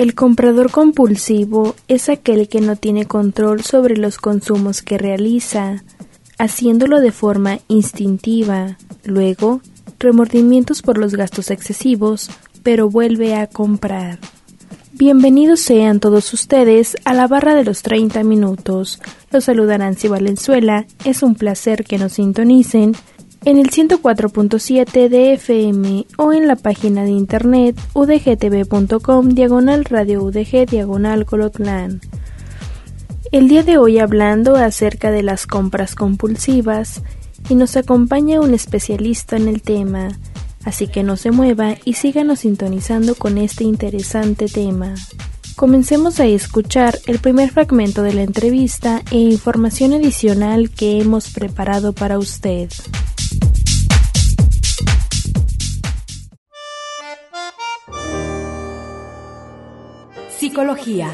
El comprador compulsivo es aquel que no tiene control sobre los consumos que realiza, haciéndolo de forma instintiva, luego remordimientos por los gastos excesivos, pero vuelve a comprar. Bienvenidos sean todos ustedes a la barra de los 30 minutos. Los saluda Nancy Valenzuela. Es un placer que nos sintonicen en el 104.7 de FM o en la página de internet udgtv.com diagonal radio udg diagonal colotlán. El día de hoy hablando acerca de las compras compulsivas y nos acompaña un especialista en el tema, así que no se mueva y síganos sintonizando con este interesante tema. Comencemos a escuchar el primer fragmento de la entrevista e información adicional que hemos preparado para usted. Psicología.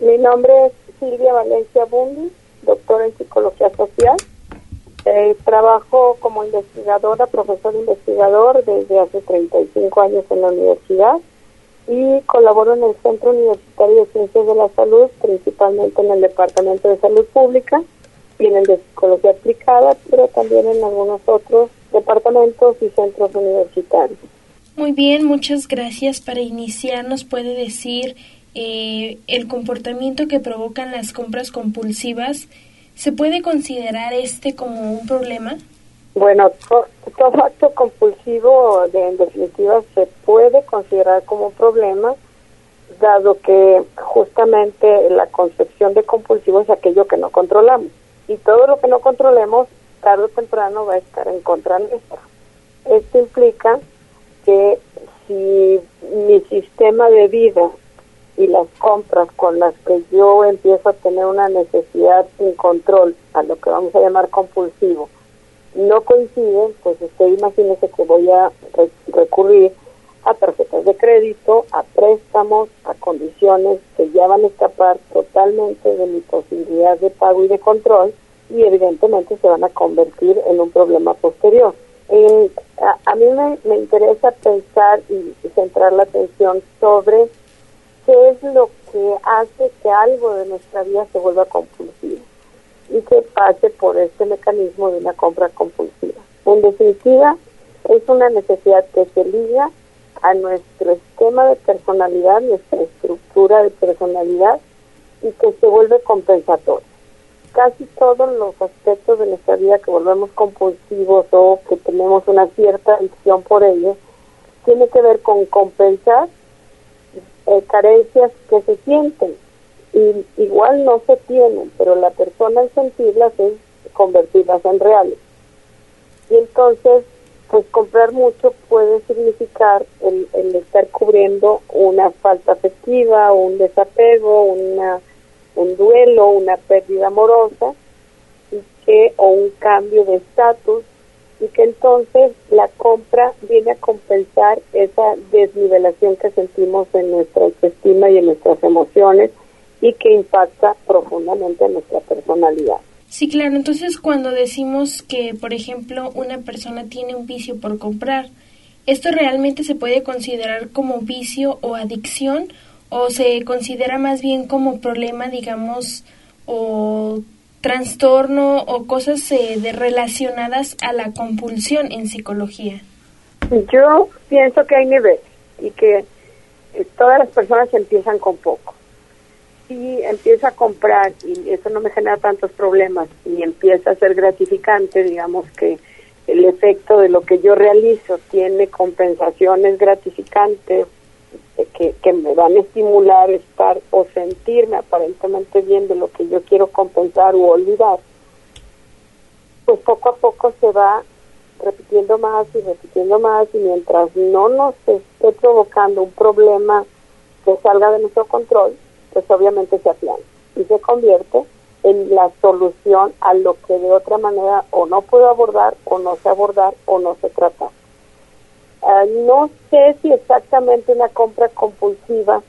Mi nombre es Silvia Valencia Bundi, doctora en psicología social. Eh, trabajo como investigadora, profesor investigador desde hace 35 años en la universidad y colaboro en el Centro Universitario de Ciencias de la Salud, principalmente en el Departamento de Salud Pública y en el de Psicología Aplicada, pero también en algunos otros departamentos y centros universitarios. Muy bien, muchas gracias. Para iniciar, ¿nos puede decir eh, el comportamiento que provocan las compras compulsivas? ¿Se puede considerar este como un problema? Bueno, todo acto compulsivo, de, en definitiva, se puede considerar como un problema, dado que justamente la concepción de compulsivo es aquello que no controlamos. Y todo lo que no controlemos, tarde o temprano, va a estar en contra nuestra. Esto implica que si mi sistema de vida y las compras con las que yo empiezo a tener una necesidad sin control, a lo que vamos a llamar compulsivo, no coinciden, pues usted imagínese que voy a recurrir a tarjetas de crédito, a préstamos, a condiciones que ya van a escapar totalmente de mi posibilidad de pago y de control y evidentemente se van a convertir en un problema posterior. Eh, a, mí me, interesa pensar y, centrar la atención sobre qué es lo que hace que algo de nuestra vida se vuelva compulsivo y que pase por este mecanismo de una compra compulsiva. En definitiva, es una necesidad que se liga a nuestro esquema de personalidad, nuestra estructura de personalidad y que se vuelve compensatoria casi todos los aspectos de nuestra vida que volvemos compulsivos o que tenemos una cierta adicción por ellos, tiene que ver con compensar eh, carencias que se sienten. Y igual no se tienen, pero la persona al sentirlas es convertirlas en reales. Y entonces, pues comprar mucho puede significar el, el estar cubriendo una falta afectiva, un desapego, una un duelo, una pérdida amorosa y que o un cambio de estatus y que entonces la compra viene a compensar esa desnivelación que sentimos en nuestra autoestima y en nuestras emociones y que impacta profundamente en nuestra personalidad. Sí, claro. Entonces, cuando decimos que, por ejemplo, una persona tiene un vicio por comprar, ¿esto realmente se puede considerar como vicio o adicción o se considera más bien como problema, digamos, o trastorno o cosas eh, relacionadas a la compulsión en psicología? Yo pienso que hay niveles y que eh, todas las personas empiezan con poco. Si empiezo a comprar y eso no me genera tantos problemas y empieza a ser gratificante, digamos que el efecto de lo que yo realizo tiene compensaciones gratificantes que, me van a estimular estar o sentirme aparentemente bien de lo que yo quiero compensar o olvidar, pues poco a poco se va repitiendo más y repitiendo más y mientras no nos esté provocando un problema que salga de nuestro control, pues obviamente se aplana y se convierte en la solución a lo que de otra manera o no puedo abordar o no sé abordar o no se trata. Ah, no sé si exactamente una compra compulsiva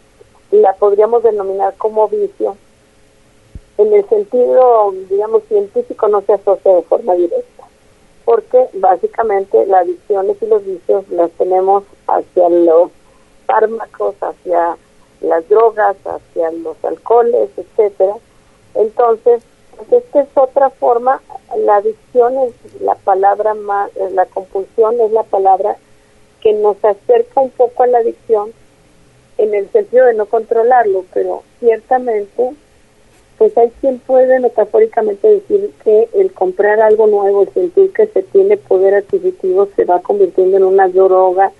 la podríamos denominar como vicio. En el sentido, digamos, científico no se asocia de forma directa, porque básicamente las adicciones y los vicios las tenemos hacia los fármacos, hacia las drogas, hacia los alcoholes, etcétera. Entonces, pues esta es otra forma, la adicción es la palabra más, la compulsión es la palabra que nos acerca un poco a la adicción en el sentido de no controlarlo, pero ciertamente, pues hay quien puede metafóricamente decir que el comprar algo nuevo, el sentir que se tiene poder adquisitivo, se va convirtiendo en una droga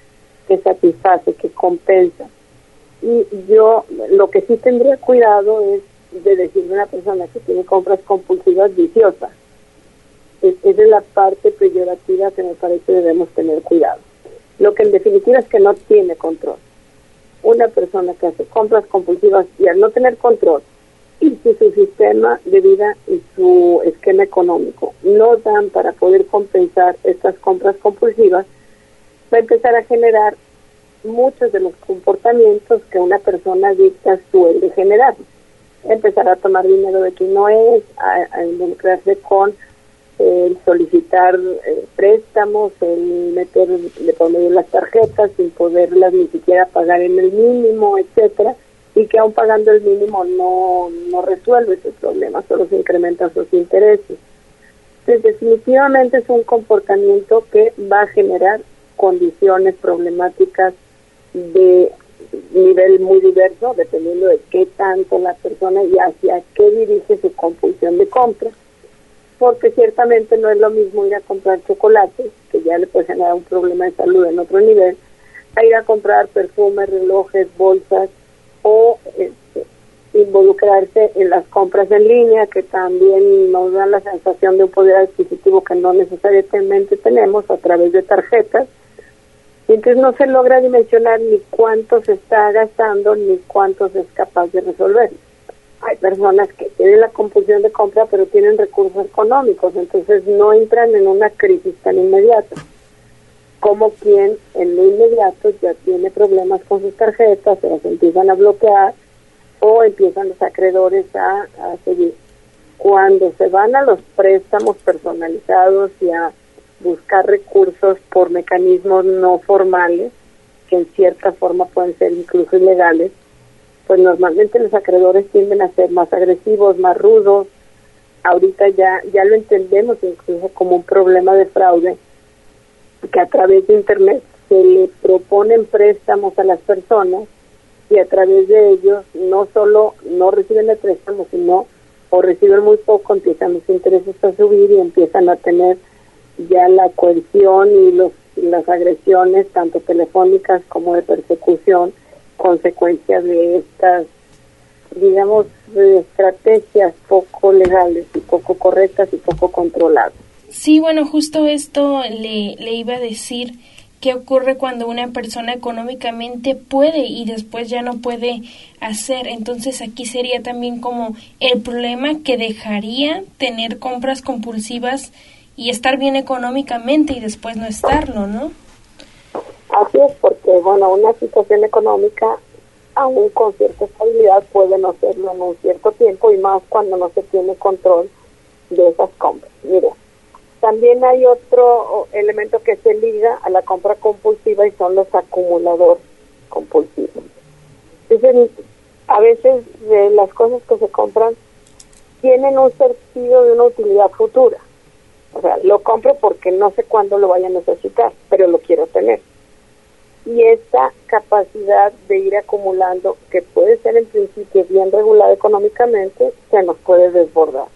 que satisface, que compensa. Y yo lo que sí tendría cuidado es de decirle a una persona que tiene compras compulsivas viciosas. Es, es de la parte peyorativa que me parece debemos tener cuidado. Lo que en definitiva es que no tiene control. Una persona que hace compras compulsivas y al no tener control y si su sistema de vida y su esquema económico no dan para poder compensar estas compras compulsivas, va a empezar a generar muchos de los comportamientos que una persona adicta suele generar. Empezar a tomar dinero de quien no es, a, a involucrarse con el solicitar eh, préstamos, el meter de por medio las tarjetas sin poderlas ni siquiera pagar en el mínimo, etcétera, y que aún pagando el mínimo no, no resuelve ese problema, solo se incrementan sus intereses. Entonces, definitivamente es un comportamiento que va a generar condiciones problemáticas de nivel muy diverso, dependiendo de qué tanto la persona y hacia qué dirige su compulsión de compra porque ciertamente no es lo mismo ir a comprar chocolate, que ya le puede generar un problema de salud en otro nivel, a ir a comprar perfumes, relojes, bolsas o este, involucrarse en las compras en línea, que también nos dan la sensación de un poder adquisitivo que no necesariamente tenemos a través de tarjetas. Y entonces no se logra dimensionar ni cuánto se está gastando ni cuánto se es capaz de resolver hay personas que tienen la compulsión de compra pero tienen recursos económicos, entonces no entran en una crisis tan inmediata como quien en lo inmediato ya tiene problemas con sus tarjetas, se las empiezan a bloquear o empiezan los acreedores a, a seguir. Cuando se van a los préstamos personalizados y a buscar recursos por mecanismos no formales, que en cierta forma pueden ser incluso ilegales, pues normalmente los acreedores tienden a ser más agresivos, más rudos. Ahorita ya ya lo entendemos incluso como un problema de fraude, que a través de Internet se le proponen préstamos a las personas y a través de ellos no solo no reciben el préstamo, sino o reciben muy poco, empiezan los intereses a subir y empiezan a tener ya la coerción y los las agresiones tanto telefónicas como de persecución consecuencias de estas, digamos, estrategias poco legales y poco correctas y poco controladas. Sí, bueno, justo esto le, le iba a decir qué ocurre cuando una persona económicamente puede y después ya no puede hacer. Entonces aquí sería también como el problema que dejaría tener compras compulsivas y estar bien económicamente y después no estarlo, ¿no? Así es, porque bueno, una situación económica, aún con cierta estabilidad, puede no serlo en un cierto tiempo y más cuando no se tiene control de esas compras. Mire, también hay otro elemento que se liga a la compra compulsiva y son los acumuladores compulsivos. Entonces, a veces de las cosas que se compran tienen un sentido de una utilidad futura. O sea, lo compro porque no sé cuándo lo vaya a necesitar, pero lo quiero tener y esta capacidad de ir acumulando, que puede ser en principio bien regulada económicamente, se nos puede desbordar.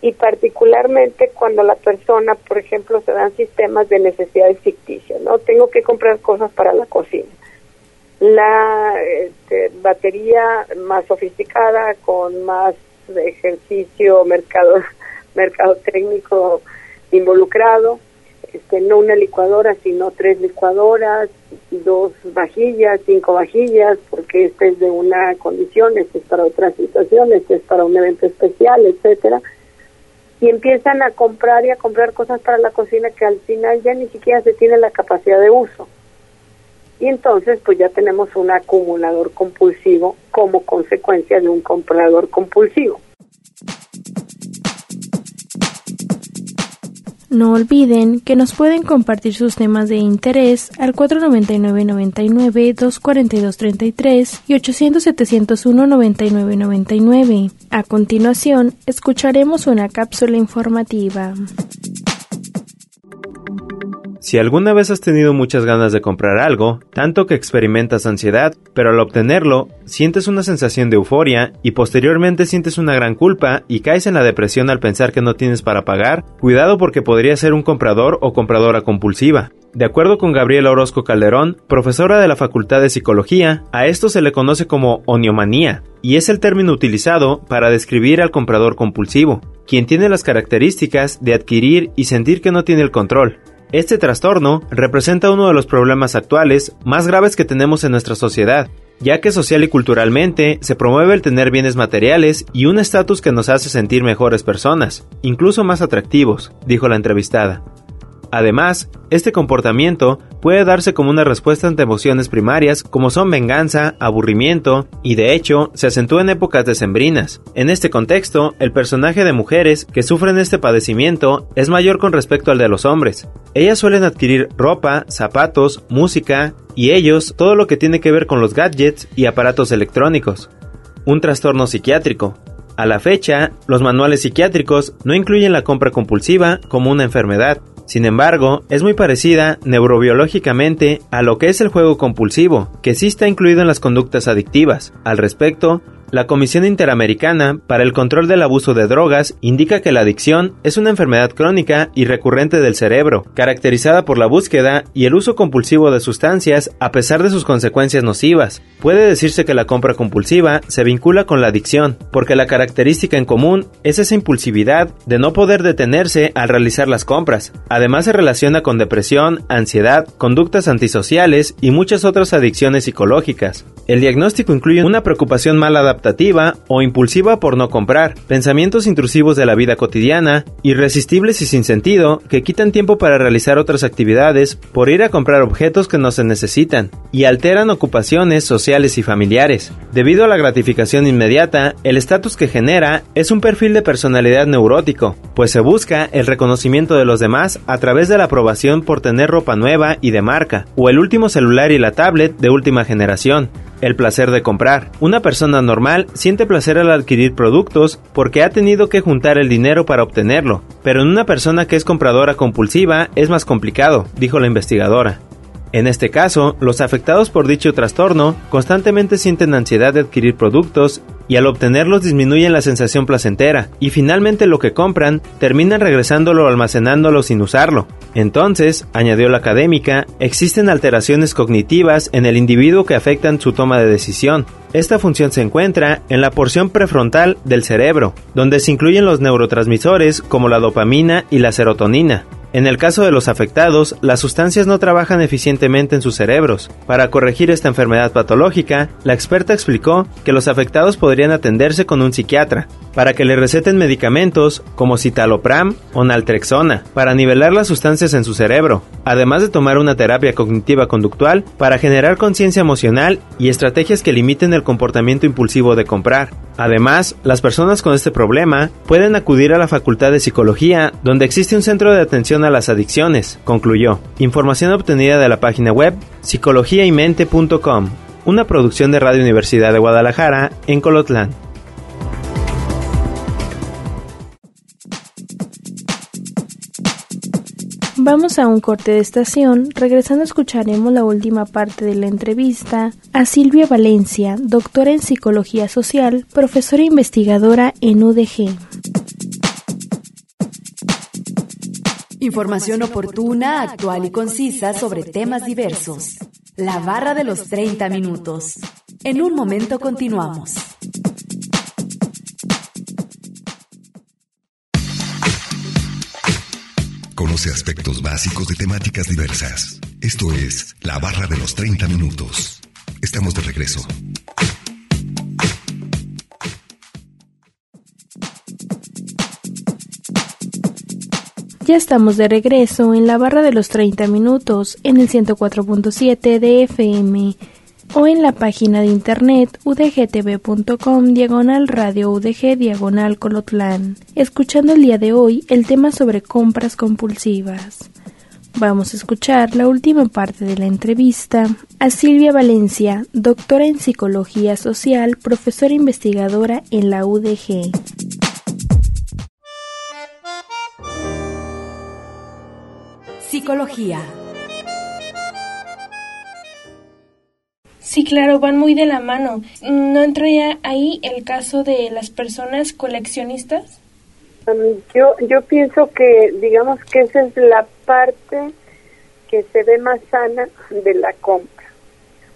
Y particularmente cuando la persona, por ejemplo, se dan sistemas de necesidades ficticias, ¿no? Tengo que comprar cosas para la cocina. La este, batería más sofisticada, con más ejercicio mercado, mercado técnico involucrado, este, no una licuadora, sino tres licuadoras, dos vajillas, cinco vajillas, porque este es de una condición, este es para otra situación, este es para un evento especial, etcétera. Y empiezan a comprar y a comprar cosas para la cocina que al final ya ni siquiera se tiene la capacidad de uso. Y entonces pues ya tenemos un acumulador compulsivo como consecuencia de un comprador compulsivo. No olviden que nos pueden compartir sus temas de interés al 499-99-242-33 y 800-701-9999. A continuación, escucharemos una cápsula informativa. Si alguna vez has tenido muchas ganas de comprar algo, tanto que experimentas ansiedad, pero al obtenerlo, sientes una sensación de euforia y posteriormente sientes una gran culpa y caes en la depresión al pensar que no tienes para pagar, cuidado porque podría ser un comprador o compradora compulsiva. De acuerdo con Gabriela Orozco Calderón, profesora de la Facultad de Psicología, a esto se le conoce como oniomanía, y es el término utilizado para describir al comprador compulsivo, quien tiene las características de adquirir y sentir que no tiene el control. Este trastorno representa uno de los problemas actuales más graves que tenemos en nuestra sociedad, ya que social y culturalmente se promueve el tener bienes materiales y un estatus que nos hace sentir mejores personas, incluso más atractivos, dijo la entrevistada. Además, este comportamiento puede darse como una respuesta ante emociones primarias como son venganza, aburrimiento y de hecho se acentúa en épocas decembrinas. En este contexto, el personaje de mujeres que sufren este padecimiento es mayor con respecto al de los hombres. Ellas suelen adquirir ropa, zapatos, música y ellos todo lo que tiene que ver con los gadgets y aparatos electrónicos. Un trastorno psiquiátrico, a la fecha, los manuales psiquiátricos no incluyen la compra compulsiva como una enfermedad, sin embargo, es muy parecida neurobiológicamente a lo que es el juego compulsivo, que sí está incluido en las conductas adictivas. Al respecto, la Comisión Interamericana para el Control del Abuso de Drogas indica que la adicción es una enfermedad crónica y recurrente del cerebro, caracterizada por la búsqueda y el uso compulsivo de sustancias a pesar de sus consecuencias nocivas. Puede decirse que la compra compulsiva se vincula con la adicción, porque la característica en común es esa impulsividad de no poder detenerse al realizar las compras. Además se relaciona con depresión, ansiedad, conductas antisociales y muchas otras adicciones psicológicas. El diagnóstico incluye una preocupación mal adaptativa o impulsiva por no comprar, pensamientos intrusivos de la vida cotidiana, irresistibles y sin sentido, que quitan tiempo para realizar otras actividades por ir a comprar objetos que no se necesitan, y alteran ocupaciones sociales y familiares. Debido a la gratificación inmediata, el estatus que genera es un perfil de personalidad neurótico, pues se busca el reconocimiento de los demás a través de la aprobación por tener ropa nueva y de marca, o el último celular y la tablet de última generación. El placer de comprar. Una persona normal siente placer al adquirir productos porque ha tenido que juntar el dinero para obtenerlo, pero en una persona que es compradora compulsiva es más complicado, dijo la investigadora. En este caso, los afectados por dicho trastorno constantemente sienten ansiedad de adquirir productos y al obtenerlos disminuyen la sensación placentera y finalmente lo que compran terminan regresándolo o almacenándolo sin usarlo. Entonces, añadió la académica, existen alteraciones cognitivas en el individuo que afectan su toma de decisión. Esta función se encuentra en la porción prefrontal del cerebro, donde se incluyen los neurotransmisores como la dopamina y la serotonina. En el caso de los afectados, las sustancias no trabajan eficientemente en sus cerebros. Para corregir esta enfermedad patológica, la experta explicó que los afectados podrían atenderse con un psiquiatra, para que le receten medicamentos como citalopram o naltrexona, para nivelar las sustancias en su cerebro, además de tomar una terapia cognitiva conductual para generar conciencia emocional y estrategias que limiten el comportamiento impulsivo de comprar. Además, las personas con este problema pueden acudir a la Facultad de Psicología, donde existe un centro de atención a las adicciones, concluyó. Información obtenida de la página web psicologiaymente.com, una producción de Radio Universidad de Guadalajara en Colotlán. Vamos a un corte de estación. Regresando escucharemos la última parte de la entrevista a Silvia Valencia, doctora en Psicología Social, profesora investigadora en UDG. Información oportuna, actual y concisa sobre temas diversos. La barra de los 30 minutos. En un momento continuamos. Conoce aspectos básicos de temáticas diversas. Esto es La Barra de los 30 Minutos. Estamos de regreso. Ya estamos de regreso en la barra de los 30 minutos en el 104.7 de FM o en la página de internet udgtv.com diagonal radio udg diagonal colotlán, escuchando el día de hoy el tema sobre compras compulsivas. Vamos a escuchar la última parte de la entrevista a Silvia Valencia, doctora en psicología social, profesora investigadora en la UDG. Psicología. Sí, claro, van muy de la mano. ¿No entraría ahí el caso de las personas coleccionistas? Um, yo, yo pienso que, digamos que esa es la parte que se ve más sana de la compra.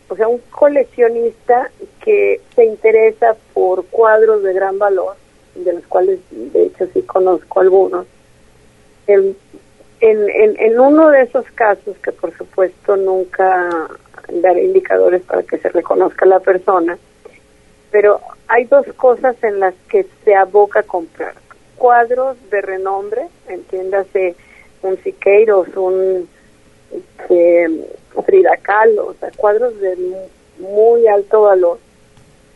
O sea, un coleccionista que se interesa por cuadros de gran valor, de los cuales de hecho sí conozco algunos, en, en, en uno de esos casos, que por supuesto nunca daré indicadores para que se reconozca la persona, pero hay dos cosas en las que se aboca a comprar. Cuadros de renombre, entiéndase un Siqueiros, un este, Frida Kahlo, o sea, cuadros de muy alto valor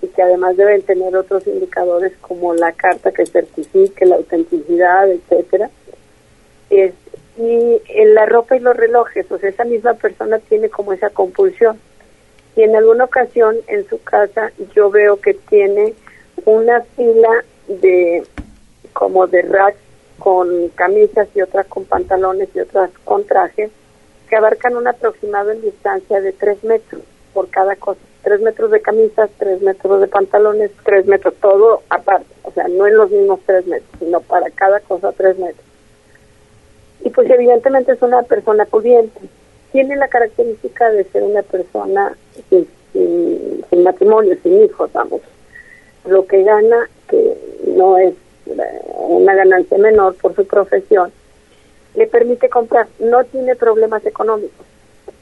y que además deben tener otros indicadores como la carta que certifique la autenticidad, etcétera. Es, y en la ropa y los relojes, sea, esa misma persona tiene como esa compulsión. Y en alguna ocasión en su casa yo veo que tiene una fila de como de rack con camisas y otras con pantalones y otras con trajes que abarcan un aproximado en distancia de tres metros por cada cosa. Tres metros de camisas, tres metros de pantalones, tres metros, todo aparte. O sea, no en los mismos tres metros, sino para cada cosa tres metros y pues evidentemente es una persona pudiente. Tiene la característica de ser una persona sin, matrimonio, sin hijos, vamos. Lo que gana, que no es eh, una ganancia menor por su profesión, le permite comprar. No tiene problemas económicos,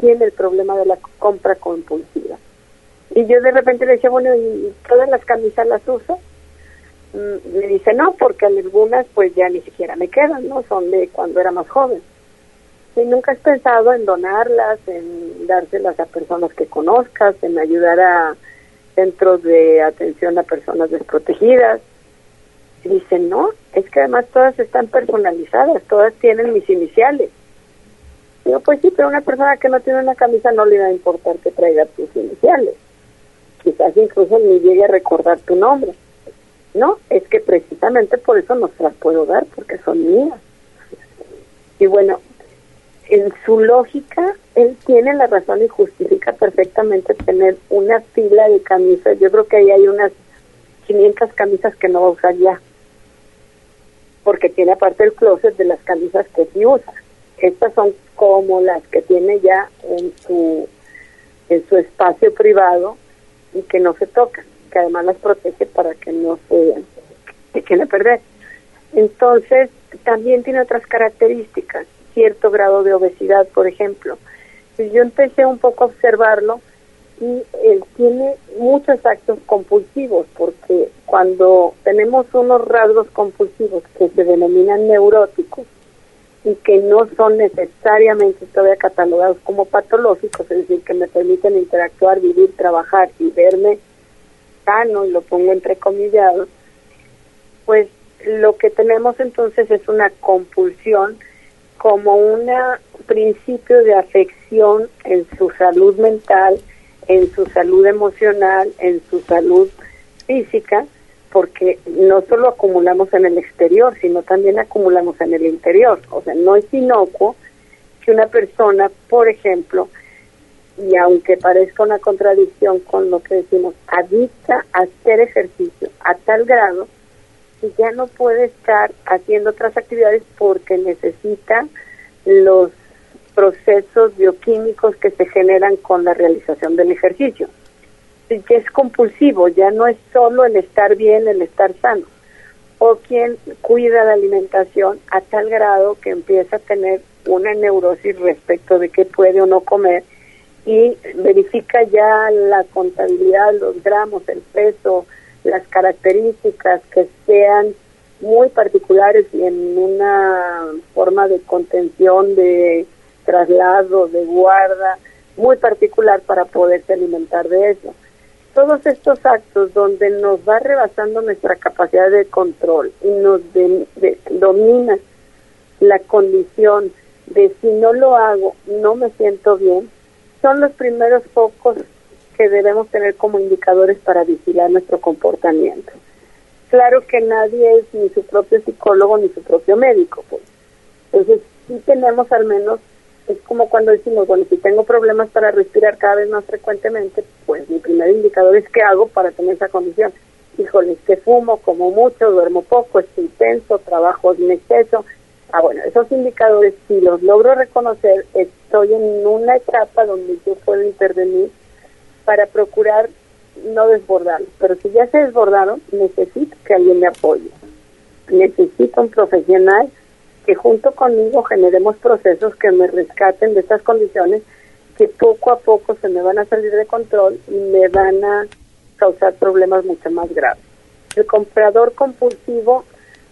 tiene el problema de la compra compulsiva. Y yo de repente le decía, bueno, ¿y todas las camisas las uso? Mm, me dice no, porque algunas pues ya ni siquiera me quedan, ¿no? Son de cuando era más joven. Y nunca has pensado en donarlas, en dárselas a personas que conozcas, en ayudar a centros de atención a personas desprotegidas. Dice, no, es que además todas están personalizadas, todas tienen mis iniciales. Digo, pues sí, pero una persona que no tiene una camisa no le va a importar que traiga tus iniciales. Quizás incluso ni llegue a recordar tu nombre. No, es que precisamente por eso no se las puedo dar, porque son mías. Y bueno, en su lógica, él tiene la razón y justifica perfectamente tener una fila de camisas. Yo creo que ahí hay unas 500 camisas que no va a usar ya, porque tiene aparte el closet de las camisas que sí usa. Estas son como las que tiene ya en su en su espacio privado y que no se tocan que además las protege para que no se echen perder. Entonces, también tiene otras características, cierto grado de obesidad, por ejemplo. Yo empecé un poco a observarlo y él tiene muchos actos compulsivos, porque cuando tenemos unos rasgos compulsivos que se denominan neuróticos y que no son necesariamente todavía catalogados como patológicos, es decir, que me permiten interactuar, vivir, trabajar y verme y lo pongo entre comillas, pues lo que tenemos entonces es una compulsión como un principio de afección en su salud mental, en su salud emocional, en su salud física, porque no solo acumulamos en el exterior, sino también acumulamos en el interior. O sea, no es inocuo que una persona, por ejemplo, y aunque parezca una contradicción con lo que decimos, adicta a hacer ejercicio a tal grado que ya no puede estar haciendo otras actividades porque necesita los procesos bioquímicos que se generan con la realización del ejercicio. Que es compulsivo, ya no es solo el estar bien, el estar sano. o quien cuida la alimentación a tal grado que empieza a tener una neurosis respecto de qué puede o no comer y verifica ya la contabilidad, los gramos, el peso, las características que sean muy particulares y en una forma de contención, de traslado, de guarda, muy particular para poderse alimentar de eso. Todos estos actos donde nos va rebasando nuestra capacidad de control y nos domina la condición de si no lo hago, no me siento bien, son los primeros focos que debemos tener como indicadores para vigilar nuestro comportamiento. Claro que nadie es ni su propio psicólogo ni su propio médico, pues. Entonces, sí tenemos al menos, es como cuando decimos, bueno, si tengo problemas para respirar cada vez más frecuentemente, pues mi primer indicador es qué hago para tener esa condición. Híjole, es que fumo como mucho, duermo poco, estoy intenso, trabajo en exceso, Ah, bueno, esos indicadores, si los logro reconocer, estoy en una etapa donde yo puedo intervenir para procurar no desbordarlos. Pero si ya se desbordaron, necesito que alguien me apoye. Necesito un profesional que junto conmigo generemos procesos que me rescaten de estas condiciones que poco a poco se me van a salir de control y me van a causar problemas mucho más graves. El comprador compulsivo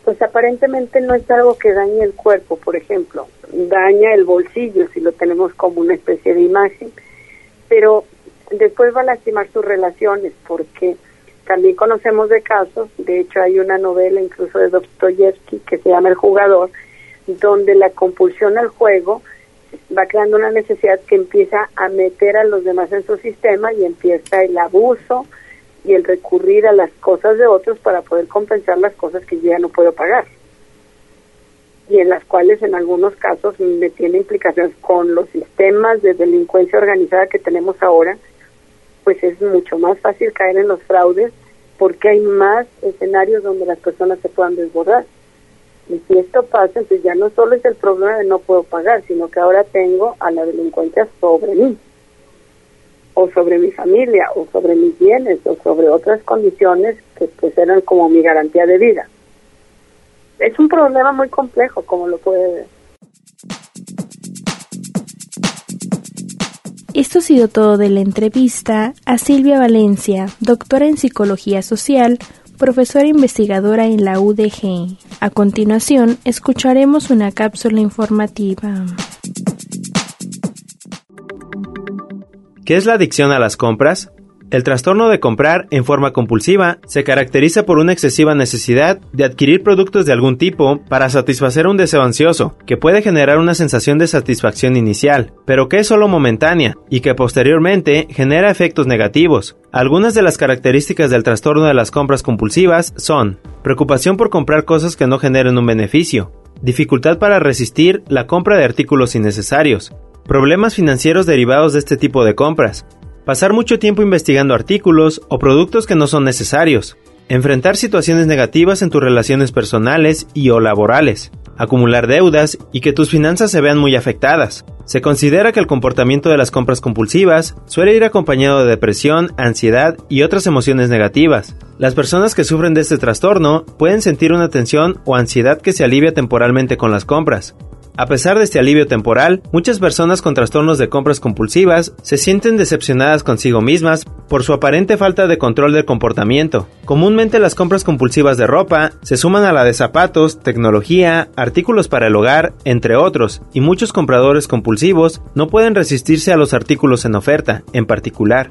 pues aparentemente no es algo que dañe el cuerpo, por ejemplo, daña el bolsillo si lo tenemos como una especie de imagen, pero después va a lastimar sus relaciones porque también conocemos de casos, de hecho hay una novela incluso de Dostoyevsky que se llama El jugador, donde la compulsión al juego va creando una necesidad que empieza a meter a los demás en su sistema y empieza el abuso, y el recurrir a las cosas de otros para poder compensar las cosas que yo ya no puedo pagar y en las cuales en algunos casos me tiene implicaciones con los sistemas de delincuencia organizada que tenemos ahora, pues es mucho más fácil caer en los fraudes porque hay más escenarios donde las personas se puedan desbordar. Y si esto pasa, entonces ya no solo es el problema de no puedo pagar, sino que ahora tengo a la delincuencia sobre mí o sobre mi familia o sobre mis bienes o sobre otras condiciones que pues eran como mi garantía de vida. Es un problema muy complejo, como lo puede ver. Esto ha sido todo de la entrevista a Silvia Valencia, doctora en Psicología Social, profesora investigadora en la UDG. A continuación, escucharemos una cápsula informativa. ¿Qué es la adicción a las compras? El trastorno de comprar en forma compulsiva se caracteriza por una excesiva necesidad de adquirir productos de algún tipo para satisfacer un deseo ansioso, que puede generar una sensación de satisfacción inicial, pero que es solo momentánea y que posteriormente genera efectos negativos. Algunas de las características del trastorno de las compras compulsivas son preocupación por comprar cosas que no generen un beneficio, dificultad para resistir la compra de artículos innecesarios, Problemas financieros derivados de este tipo de compras. Pasar mucho tiempo investigando artículos o productos que no son necesarios. Enfrentar situaciones negativas en tus relaciones personales y o laborales. Acumular deudas y que tus finanzas se vean muy afectadas. Se considera que el comportamiento de las compras compulsivas suele ir acompañado de depresión, ansiedad y otras emociones negativas. Las personas que sufren de este trastorno pueden sentir una tensión o ansiedad que se alivia temporalmente con las compras, a pesar de este alivio temporal, muchas personas con trastornos de compras compulsivas se sienten decepcionadas consigo mismas por su aparente falta de control del comportamiento. Comúnmente las compras compulsivas de ropa se suman a la de zapatos, tecnología, artículos para el hogar, entre otros, y muchos compradores compulsivos no pueden resistirse a los artículos en oferta, en particular.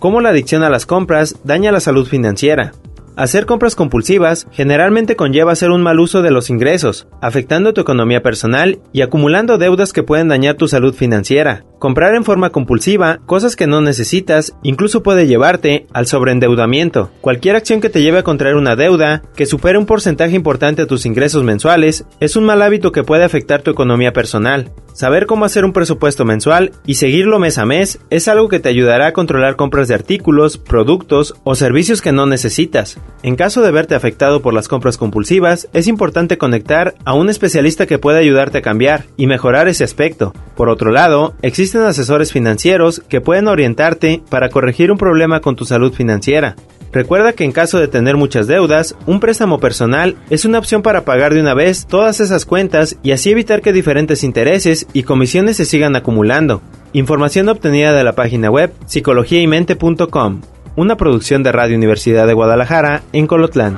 Cómo la adicción a las compras daña la salud financiera. Hacer compras compulsivas generalmente conlleva hacer un mal uso de los ingresos, afectando tu economía personal y acumulando deudas que pueden dañar tu salud financiera. Comprar en forma compulsiva cosas que no necesitas incluso puede llevarte al sobreendeudamiento. Cualquier acción que te lleve a contraer una deuda que supere un porcentaje importante a tus ingresos mensuales es un mal hábito que puede afectar tu economía personal. Saber cómo hacer un presupuesto mensual y seguirlo mes a mes es algo que te ayudará a controlar compras de artículos, productos o servicios que no necesitas. En caso de verte afectado por las compras compulsivas, es importante conectar a un especialista que pueda ayudarte a cambiar y mejorar ese aspecto. Por otro lado, existen asesores financieros que pueden orientarte para corregir un problema con tu salud financiera. Recuerda que en caso de tener muchas deudas, un préstamo personal es una opción para pagar de una vez todas esas cuentas y así evitar que diferentes intereses y comisiones se sigan acumulando. Información obtenida de la página web psicologiaymente.com, una producción de Radio Universidad de Guadalajara en Colotlán.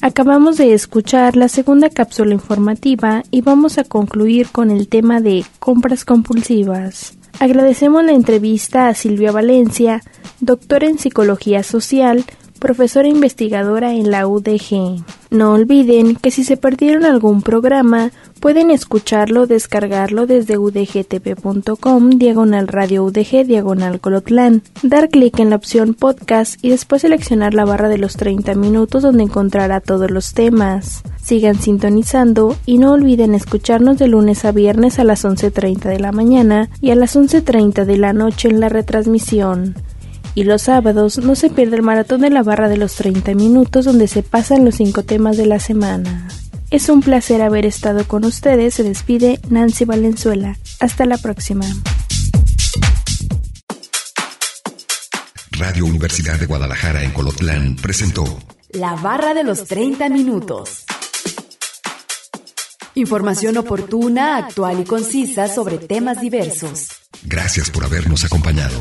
Acabamos de escuchar la segunda cápsula informativa y vamos a concluir con el tema de compras compulsivas. Agradecemos la entrevista a Silvia Valencia, doctora en Psicología Social, profesora investigadora en la UDG. No olviden que si se perdieron algún programa, pueden escucharlo o descargarlo desde udgtv.com, diagonal radio udg, diagonal colotlán, dar clic en la opción podcast y después seleccionar la barra de los 30 minutos donde encontrará todos los temas. Sigan sintonizando y no olviden escucharnos de lunes a viernes a las 11.30 de la mañana y a las 11.30 de la noche en la retransmisión. Y los sábados no se pierde el maratón de la barra de los 30 minutos donde se pasan los cinco temas de la semana. Es un placer haber estado con ustedes. Se despide Nancy Valenzuela. Hasta la próxima. Radio Universidad de Guadalajara en Colotlán presentó La barra de los 30 minutos. Información oportuna, actual y concisa sobre temas diversos. Gracias por habernos acompañado.